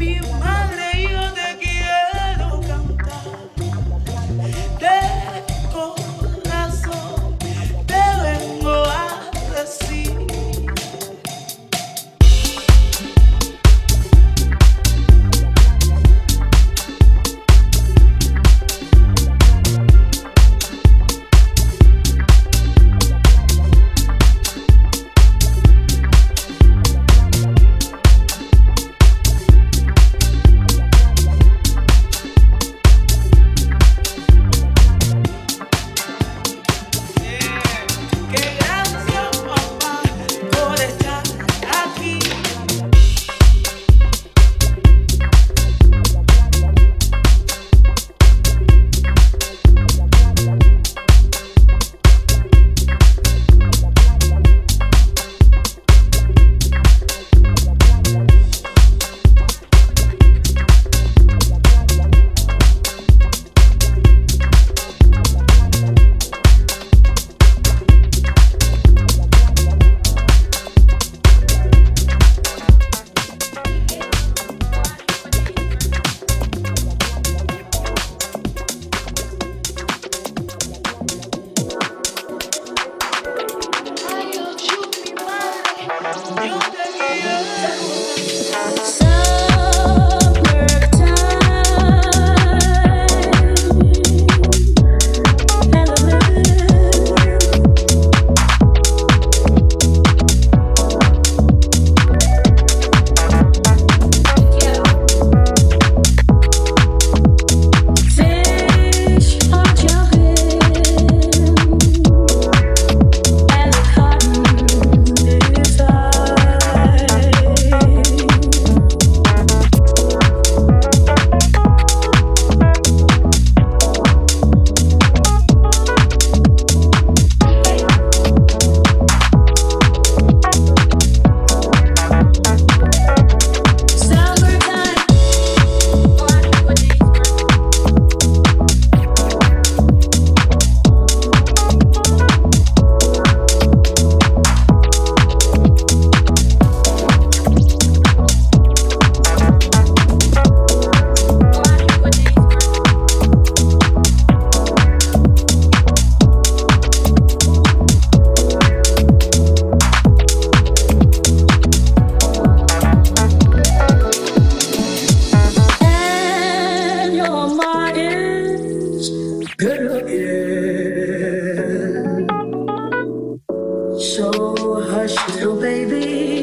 be mine. good looking. So hush little baby.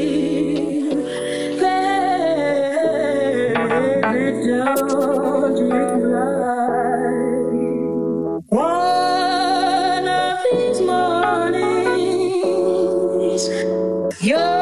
One of these mornings, you're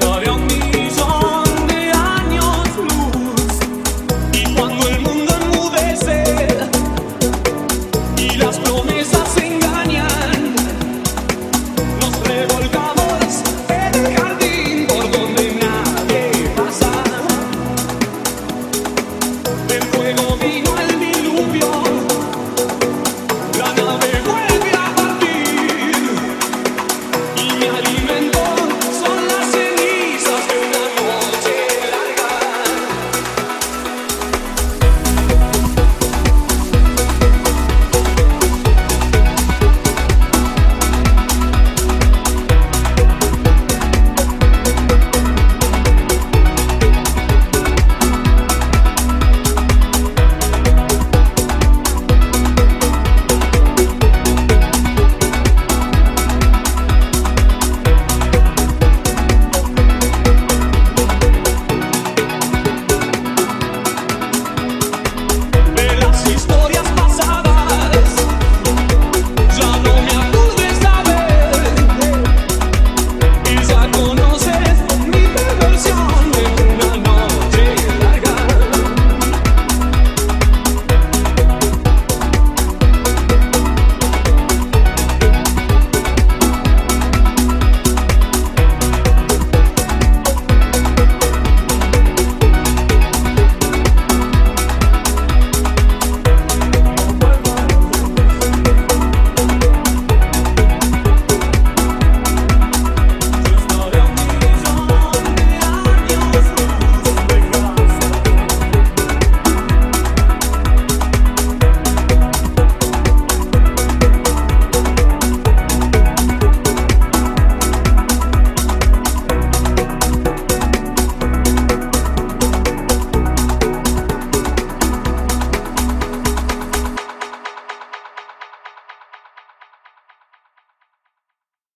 благословен